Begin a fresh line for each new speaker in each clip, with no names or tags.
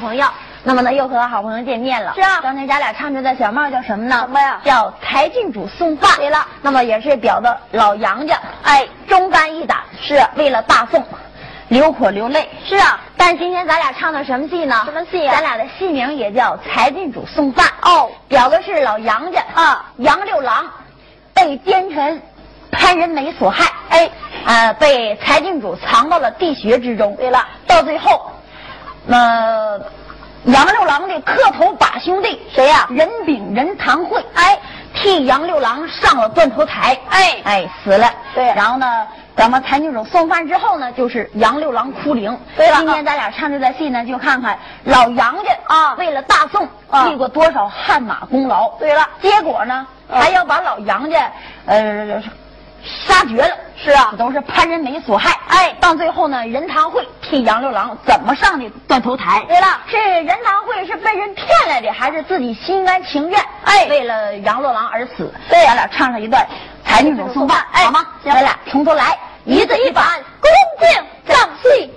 朋友，那么呢又和好朋友见面了。
是啊
刚才咱俩唱着的小帽叫什么呢？
什么呀
叫柴郡主送饭。
对了，
那么也是表的老杨家，哎，忠肝义胆，是为了大宋，流火流泪。
是啊，
但今天咱俩唱的什么戏呢？
什么戏呀
咱俩的戏名也叫柴郡主送饭。
哦，
表的是老杨家
啊，
杨六郎被奸臣潘仁美所害，
哎，
呃，被柴郡主藏到了地穴之中。
对了，
到最后，呃，杨六郎的磕头把兄弟
谁呀？
任炳、任堂会，哎，替杨六郎上了断头台，
哎。
哎，死了。
对
然后呢，咱们财进主送饭之后呢，就是杨六郎哭灵。
对了。
今天咱俩唱这段戏呢，就看看老杨家
啊。
为了大宋
啊。
立过多少汗马功劳。
对了。
结果呢，
啊。
还要把老杨家呃杀绝了。
是啊
都是潘仁美所害。哎，到最后呢，任堂会替杨六郎怎么上的断头台？
对了
是任堂会是被人骗来的，还是自己心甘情愿？
哎
为了杨六郎而死。
对
咱俩唱上一段《才女种送饭》，
哎
好吗？
行
咱俩从头来，一字一板，恭敬正戏。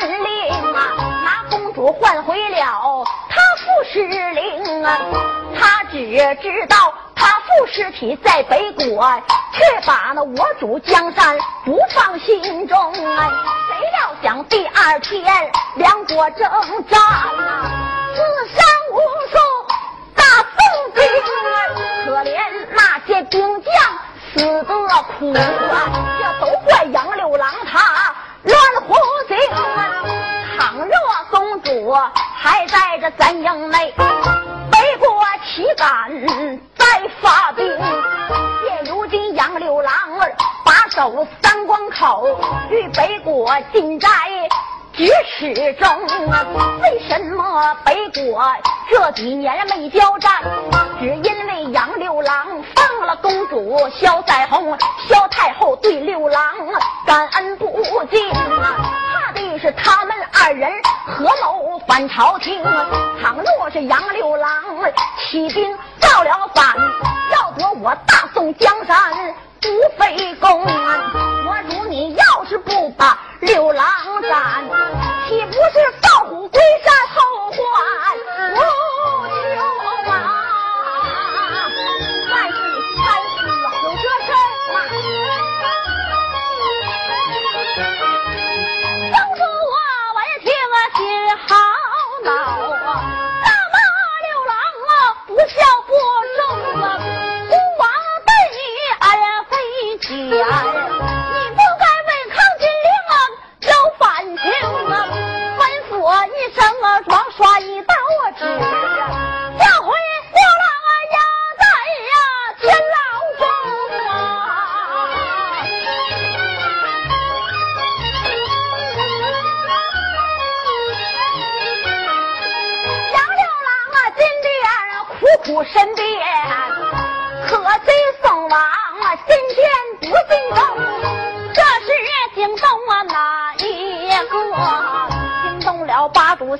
军令啊，拿公主换回了他副使令啊。他只知道他副尸体在北国，却把那我主江山不放心中啊。谁料想第二天两国征战啊，死伤无数。大宋兵啊可怜那些兵将死得苦啊！这都怪杨六郎他乱胡行。倘若公主还在这咱营内，北国岂敢再发兵？现如今杨六郎儿把守三关口，与北国进寨。举始中！为什么北国这几年没交战？只因为杨六郎放了公主萧腮红，萧太后对六郎感恩不尽啊！怕的是他们二人合谋反朝廷。倘若是杨六郎起兵造了反，要夺我大宋江山，不费功。我如你要是不把。六郎斩，岂不是放虎归山后患无穷啊？非浅。王刷一刀指，下回六郎啊要在呀监牢中啊。杨六郎啊，今天苦苦申辩，可惜送往啊今天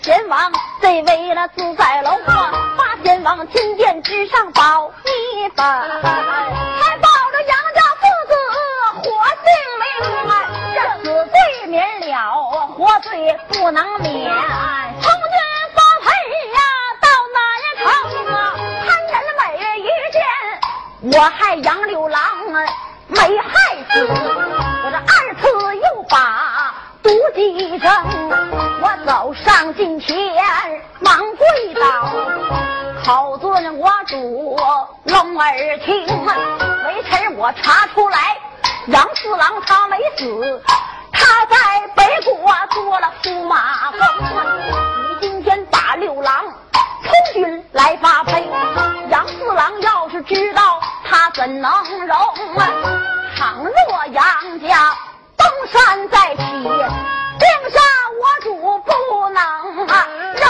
贤王，这为了自在楼啊！八贤王金殿之上保一本，还保着杨家父子活性命啊！这死罪免了，活罪不能免。从军发配呀，到哪城啊？潘仁美一见我害杨龙儿听。微臣我查出来，杨四郎他没死，他在北国做了驸马公。你今天把六郎从军来发配，杨四郎要是知道，他怎能容啊？倘若杨家。东山再起，定杀我主不能啊容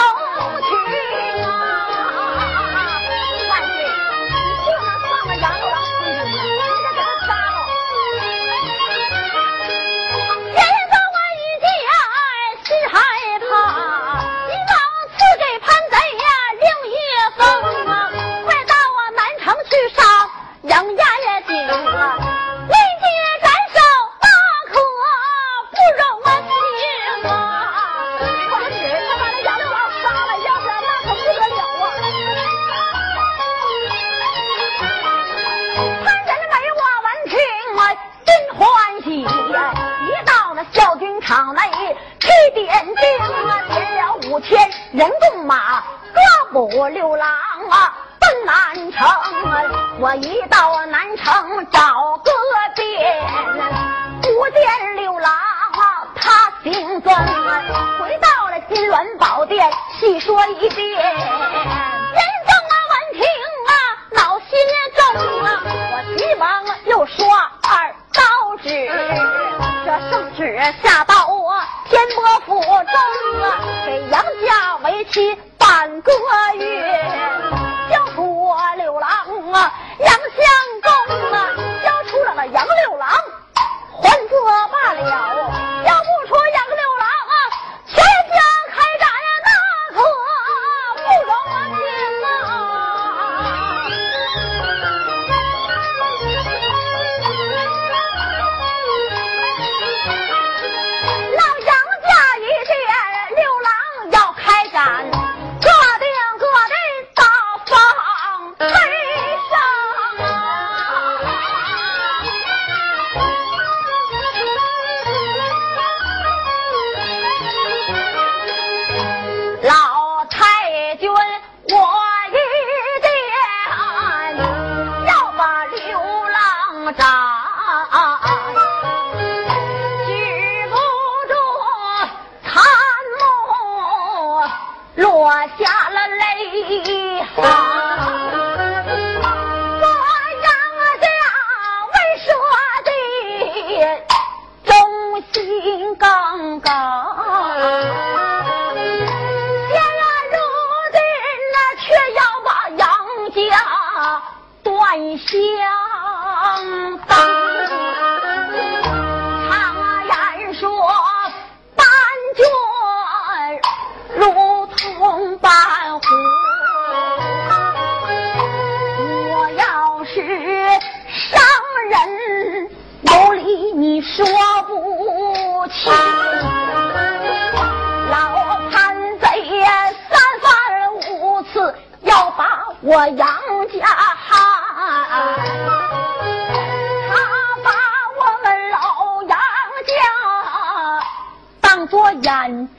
六郎啊，奔南城。我一到南城找个遍，不见六郎啊，他行踪。回到了金銮宝殿，细说一遍。人正啊，闻听啊，恼心中啊，我急忙又说二道旨，这圣旨下到我天波府中啊，给杨家为妻半个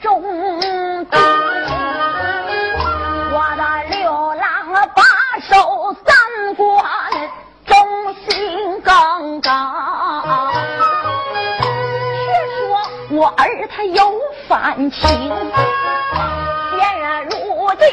中的我的六郎
把守三关忠心耿
耿。却说我儿他有反情现如今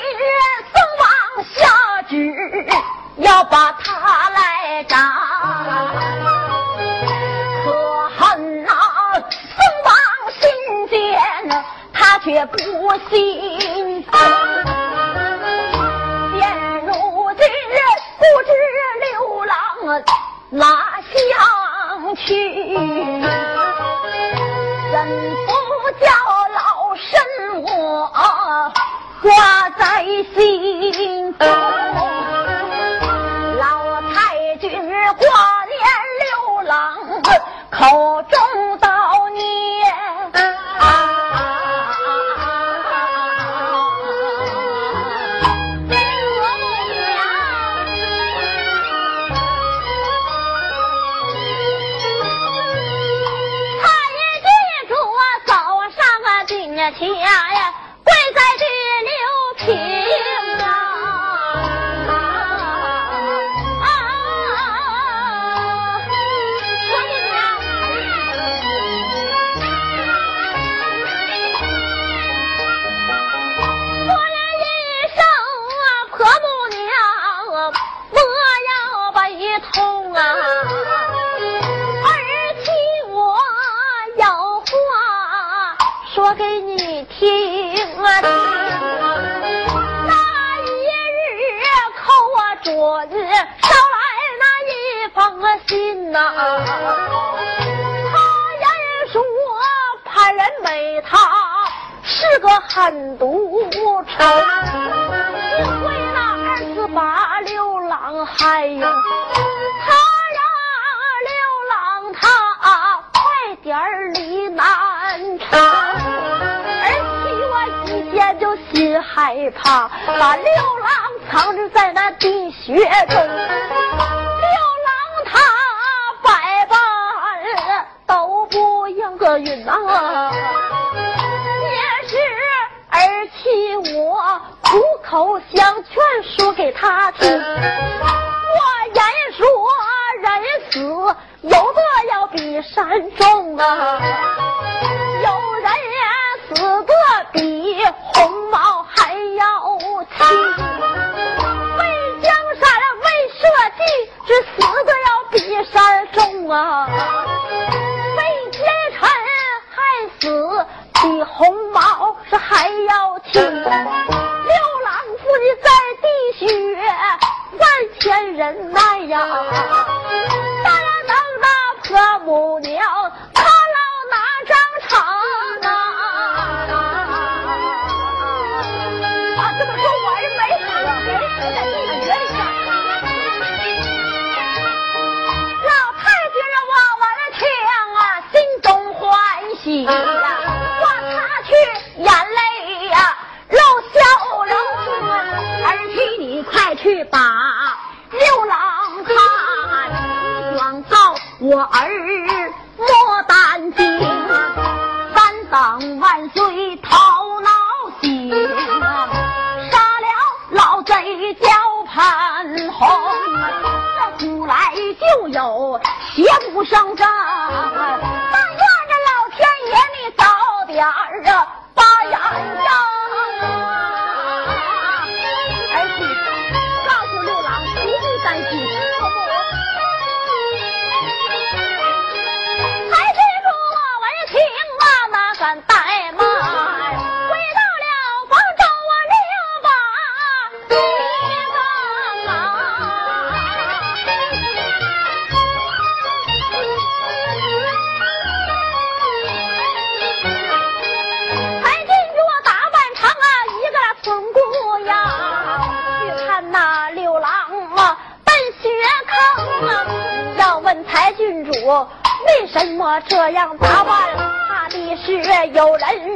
怕把六郎藏着在那地穴中六郎他百般都不应个允啊也是儿妻我苦口相劝说给他听。我言说人死有的要比山重啊。这样打扮，怕的是有人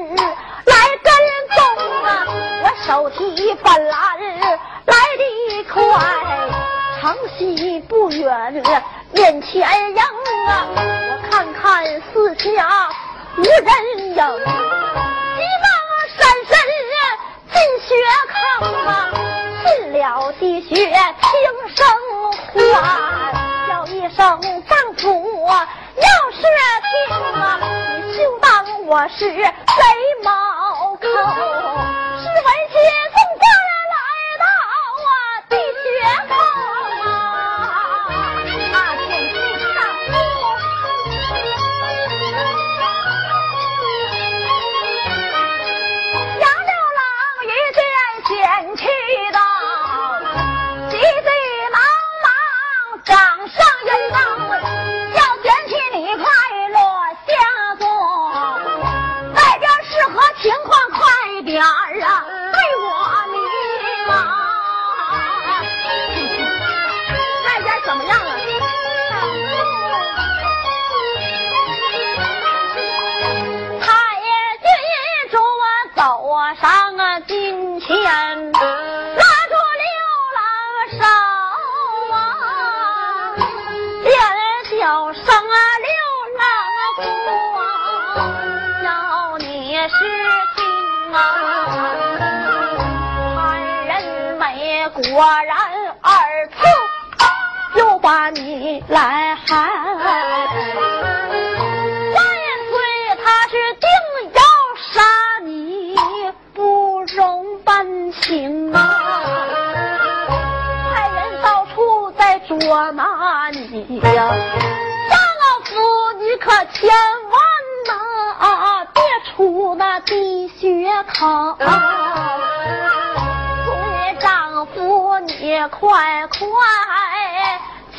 丈夫，你可千万呐，别出那地穴坑。夫，丈夫，你快快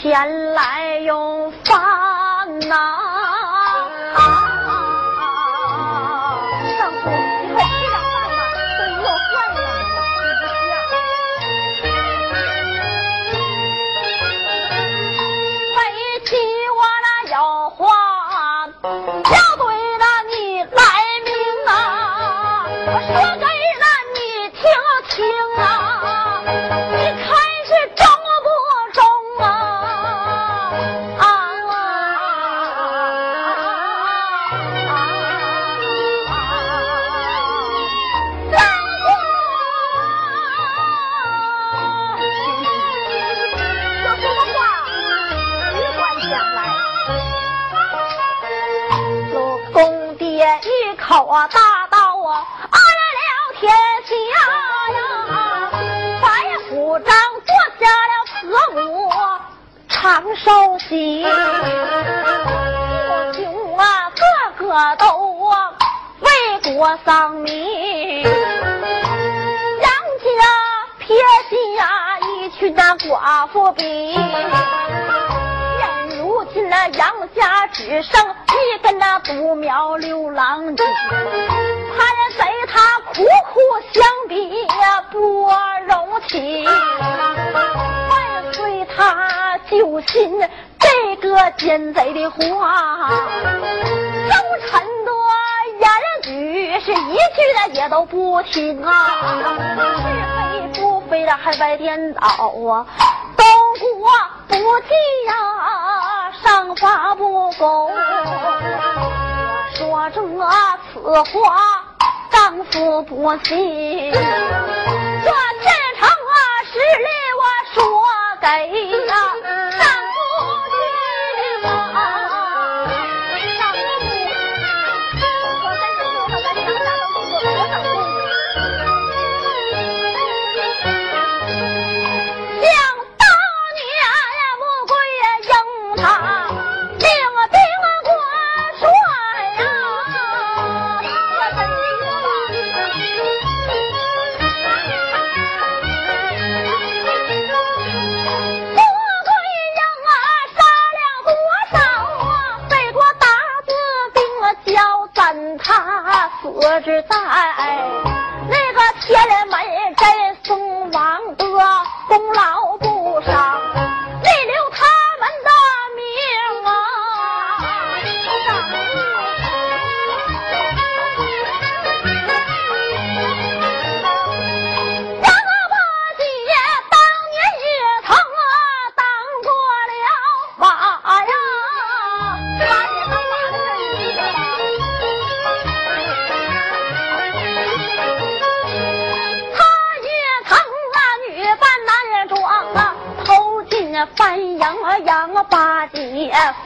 前来用饭呐。大道啊，安了天下呀！百夫长夺下了慈母长寿喜，父兄啊个个都为国丧命，杨家撇下一群那寡妇兵。现如今那杨家只剩那独苗流浪精，他人随他苦苦相逼呀不容情，万岁他就信这个奸贼的话，周臣多言语是一句的也都不听啊，是非不非的还外颠倒啊，都过不计呀。上罚不公，这此话，丈夫不信。这天成啊，实力我说给呀。知在那个天门镇宋王的功劳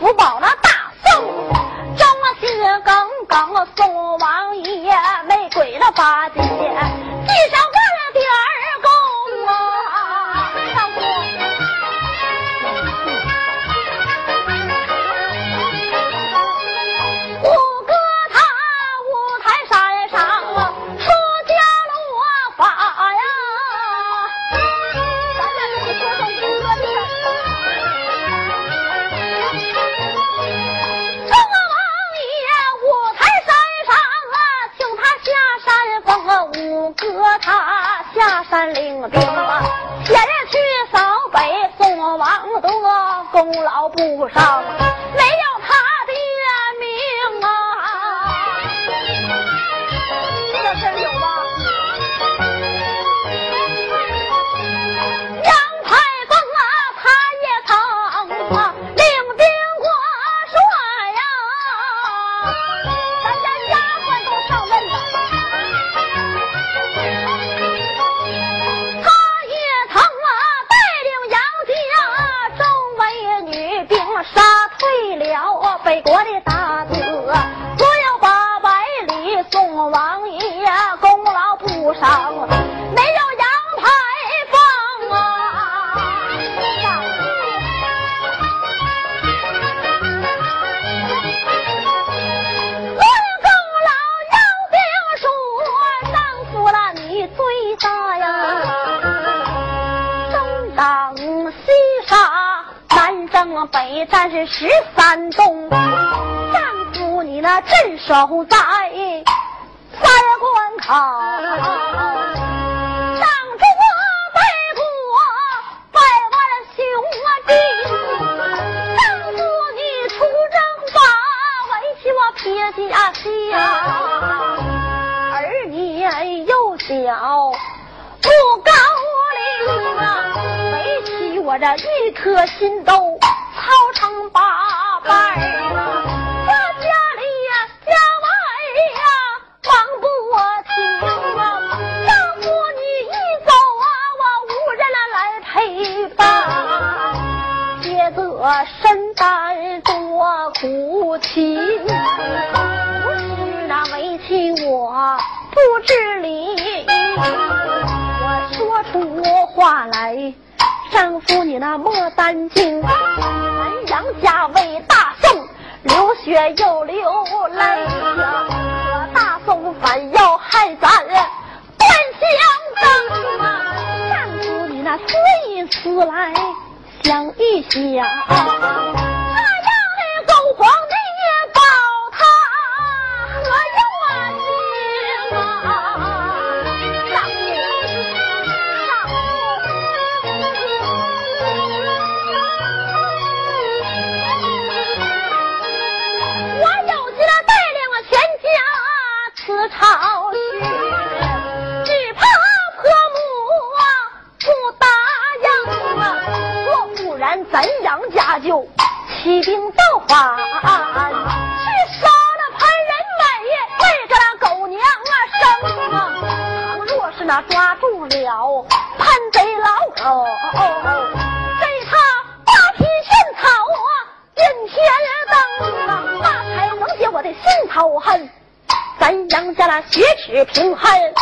五宝。功劳不少，没有。手大要害咱断香灯啊！丈夫你那思一思来想一想。起兵造反，去杀了潘仁美，为着那狗娘啊生啊！倘若是那抓住了潘贼老狗，给他扒皮炫草啊，任天灯啊，那才能解我的心头恨。咱杨家那血耻平恨，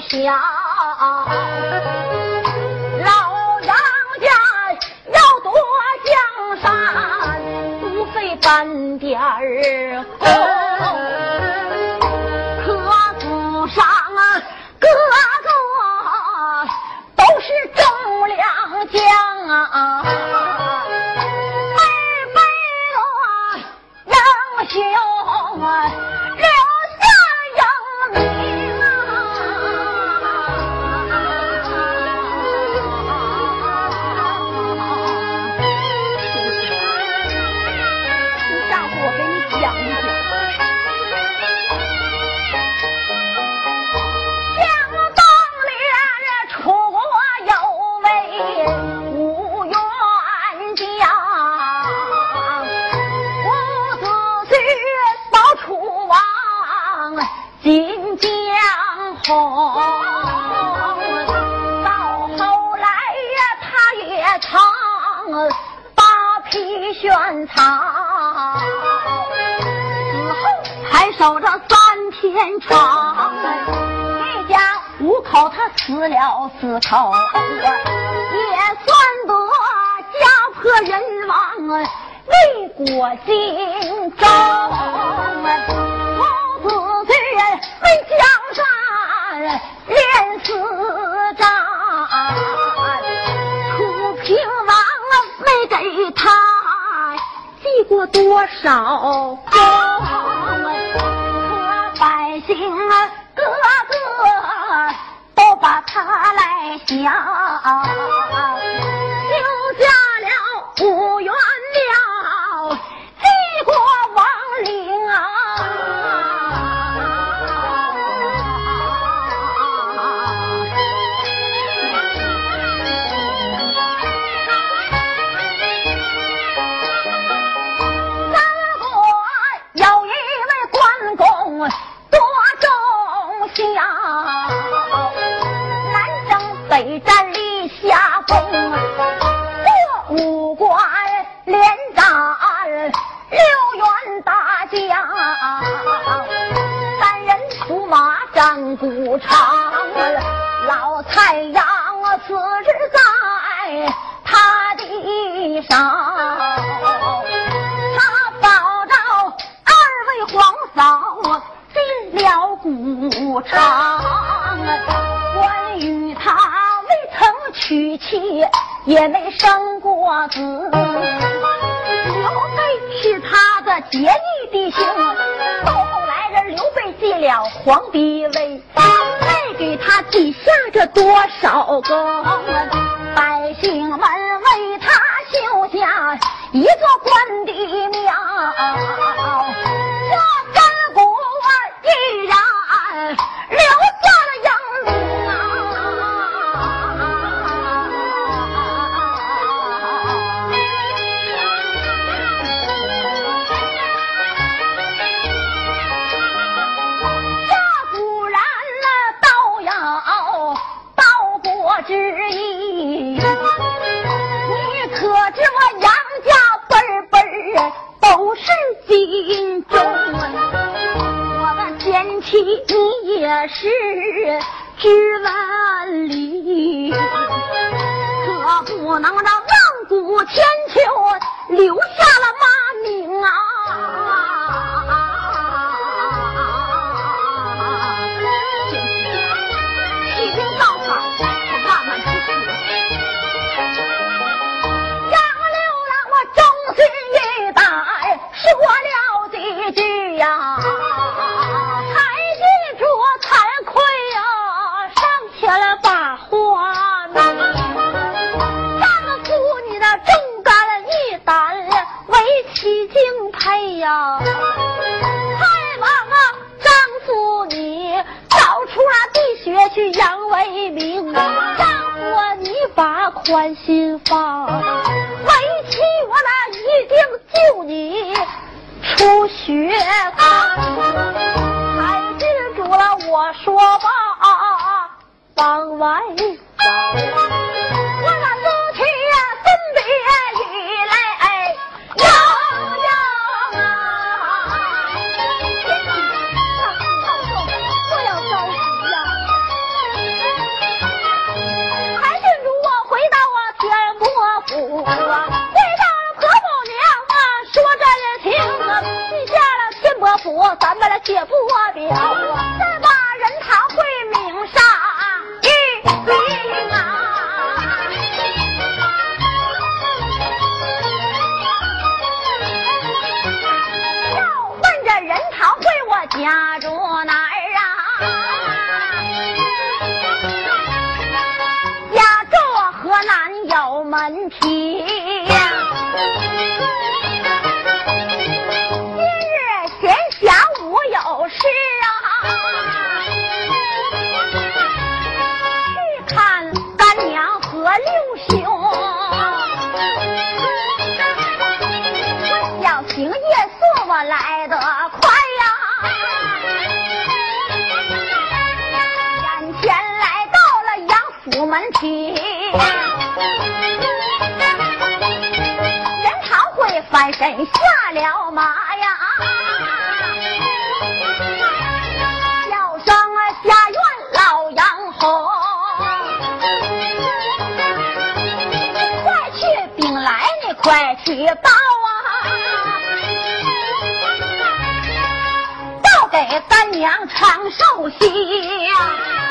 小老杨家要夺江山，不费半点儿功。他死后还守着三天床一家五口他死了四口也算得家破人亡为国尽忠啊多少功，和百姓啊，个个都把他来想。娘长寿喜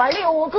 我六哥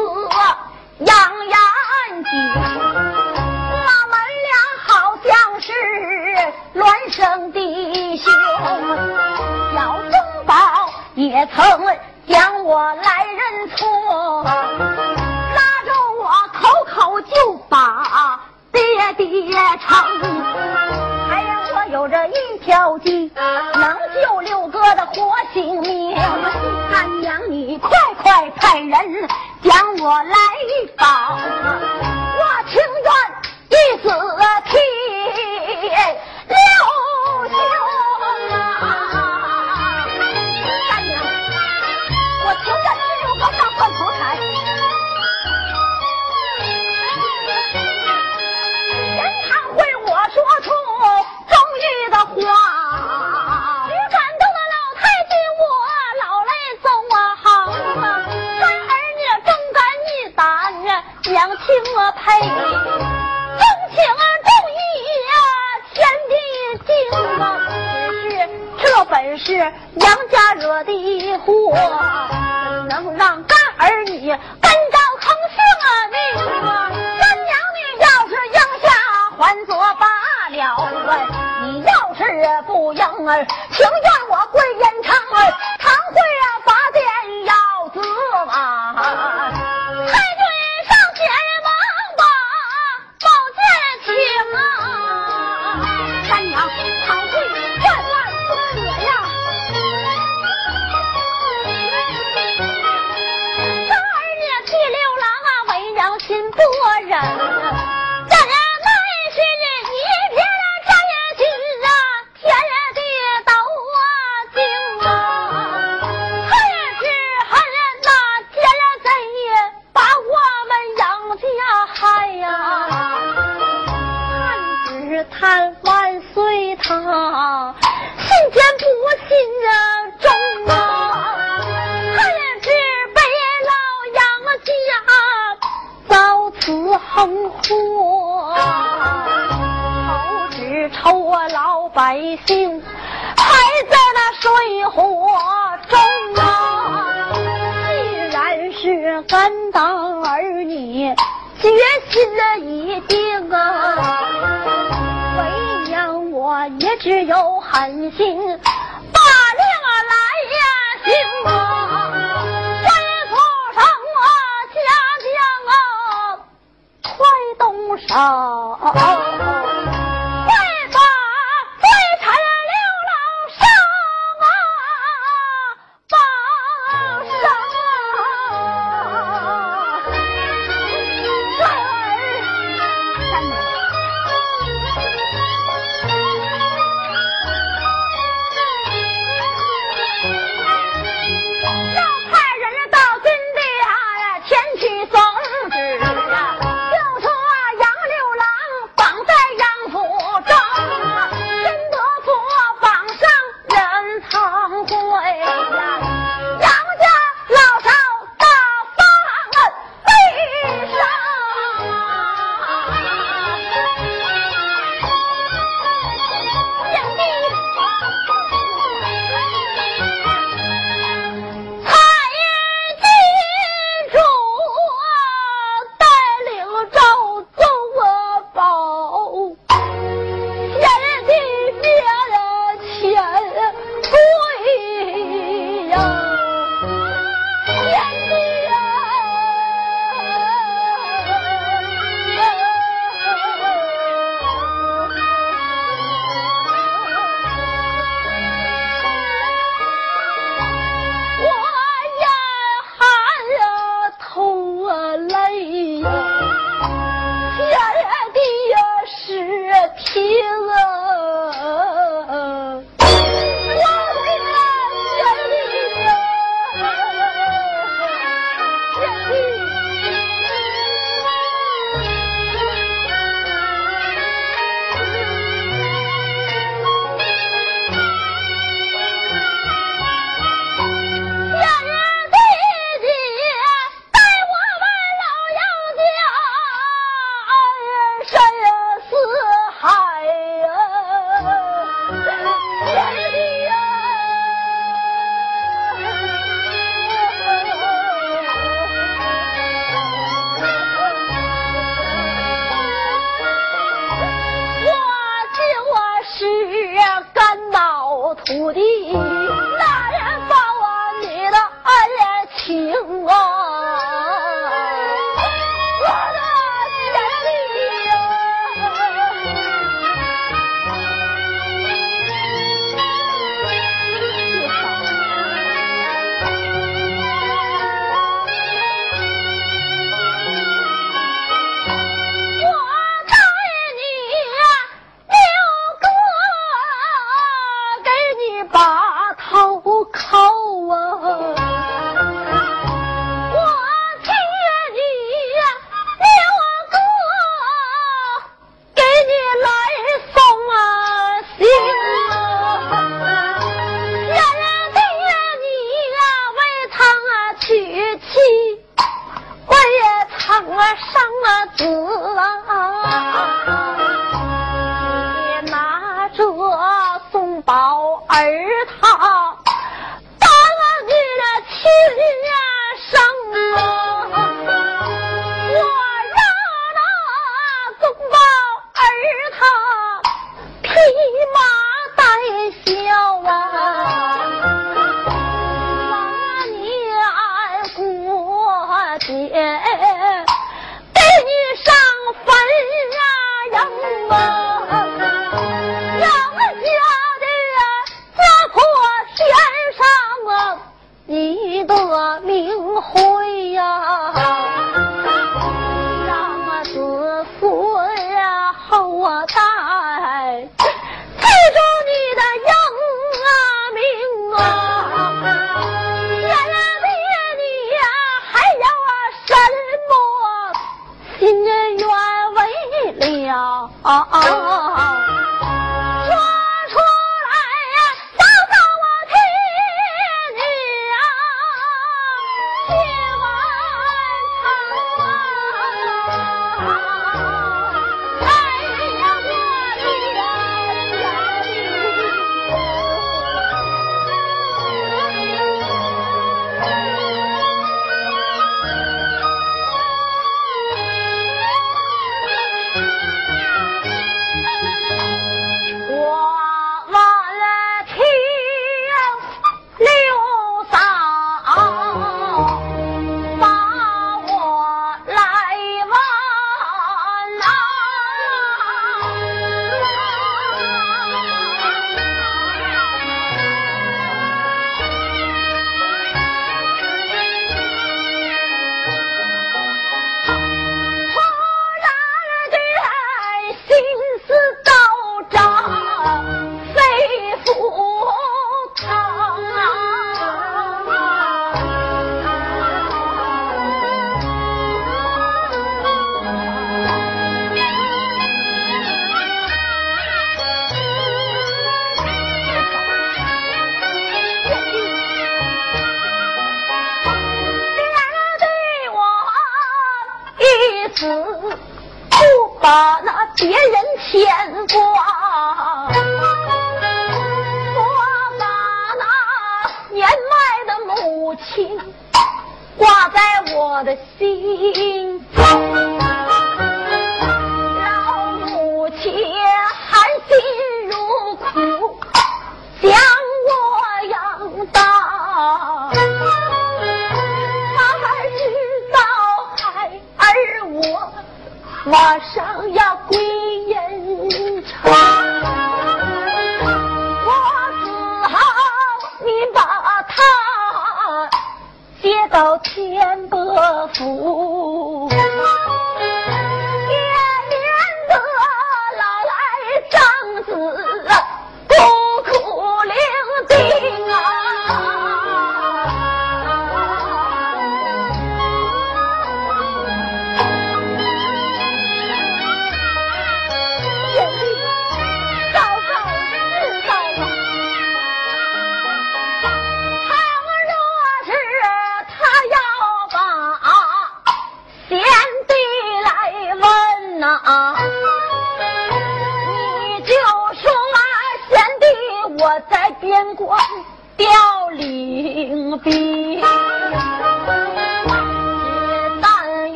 多人。包